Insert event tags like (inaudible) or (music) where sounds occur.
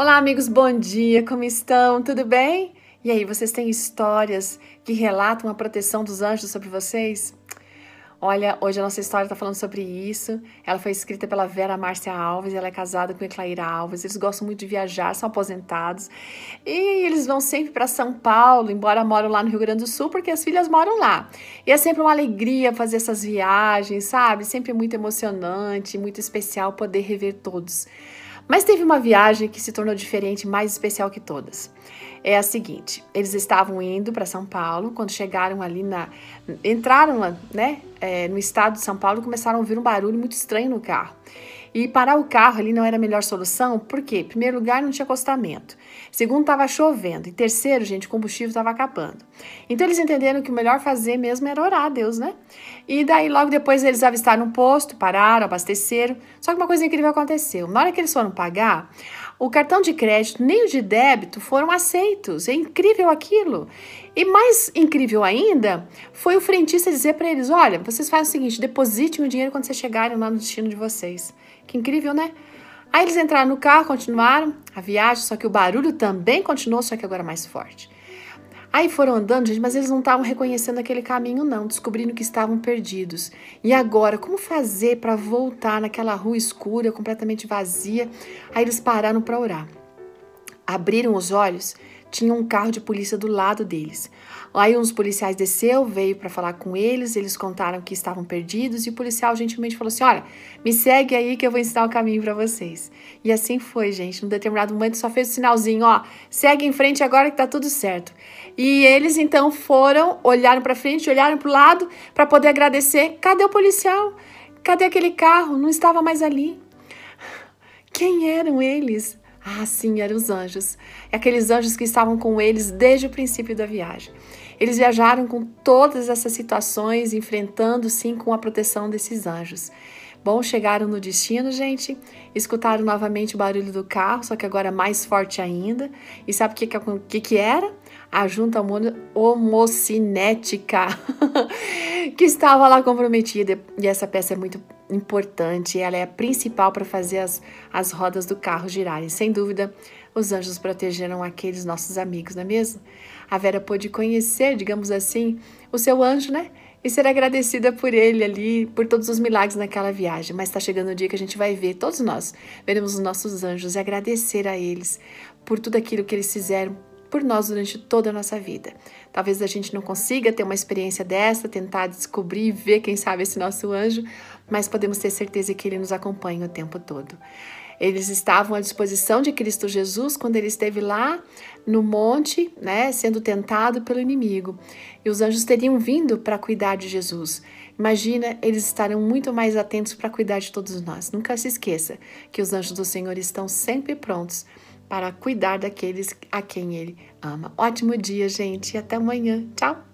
Olá, amigos, bom dia, como estão? Tudo bem? E aí, vocês têm histórias que relatam a proteção dos anjos sobre vocês? Olha, hoje a nossa história está falando sobre isso. Ela foi escrita pela Vera Márcia Alves, ela é casada com Eclaíra Alves. Eles gostam muito de viajar, são aposentados. E eles vão sempre para São Paulo, embora moram lá no Rio Grande do Sul, porque as filhas moram lá. E é sempre uma alegria fazer essas viagens, sabe? Sempre muito emocionante, muito especial poder rever todos. Mas teve uma viagem que se tornou diferente, mais especial que todas. É a seguinte: eles estavam indo para São Paulo, quando chegaram ali na. entraram né, é, no estado de São Paulo, começaram a ouvir um barulho muito estranho no carro. E parar o carro ali não era a melhor solução, porque, em primeiro lugar, não tinha acostamento. Segundo, estava chovendo. E terceiro, gente, o combustível estava acabando. Então, eles entenderam que o melhor fazer mesmo era orar a Deus, né? E daí, logo depois, eles avistaram um posto, pararam, abasteceram. Só que uma coisa incrível aconteceu. Na hora que eles foram pagar, o cartão de crédito nem o de débito foram aceitos. É incrível aquilo. E mais incrível ainda foi o frentista dizer para eles: olha, vocês fazem o seguinte, depositem o dinheiro quando vocês chegarem lá no destino de vocês. Que incrível, né? Aí eles entraram no carro, continuaram a viagem, só que o barulho também continuou, só que agora mais forte. Aí foram andando, gente, mas eles não estavam reconhecendo aquele caminho, não, descobrindo que estavam perdidos. E agora, como fazer para voltar naquela rua escura, completamente vazia? Aí eles pararam para orar. Abriram os olhos tinha um carro de polícia do lado deles. Aí uns policiais desceu, veio para falar com eles, eles contaram que estavam perdidos e o policial gentilmente falou assim: "Olha, me segue aí que eu vou ensinar o caminho para vocês". E assim foi, gente. Num determinado momento só fez o sinalzinho, ó, segue em frente agora que tá tudo certo. E eles então foram, olharam para frente, olharam para o lado para poder agradecer. Cadê o policial? Cadê aquele carro? Não estava mais ali. Quem eram eles? Ah, sim, eram os anjos. Aqueles anjos que estavam com eles desde o princípio da viagem. Eles viajaram com todas essas situações, enfrentando sim com a proteção desses anjos. Bom, chegaram no destino, gente. Escutaram novamente o barulho do carro, só que agora mais forte ainda. E sabe o que, que, que era? A junta homocinética (laughs) que estava lá comprometida. E essa peça é muito importante, ela é a principal para fazer as, as rodas do carro girarem. Sem dúvida, os anjos protegeram aqueles nossos amigos, não é mesmo? A Vera pôde conhecer, digamos assim, o seu anjo, né? E ser agradecida por ele ali, por todos os milagres naquela viagem. Mas está chegando o dia que a gente vai ver, todos nós veremos os nossos anjos e agradecer a eles por tudo aquilo que eles fizeram por nós durante toda a nossa vida. Talvez a gente não consiga ter uma experiência dessa, tentar descobrir e ver, quem sabe, esse nosso anjo, mas podemos ter certeza que ele nos acompanha o tempo todo. Eles estavam à disposição de Cristo Jesus quando ele esteve lá no monte, né, sendo tentado pelo inimigo. E os anjos teriam vindo para cuidar de Jesus. Imagina, eles estarão muito mais atentos para cuidar de todos nós. Nunca se esqueça que os anjos do Senhor estão sempre prontos para cuidar daqueles a quem ele ama. Ótimo dia, gente, e até amanhã. Tchau!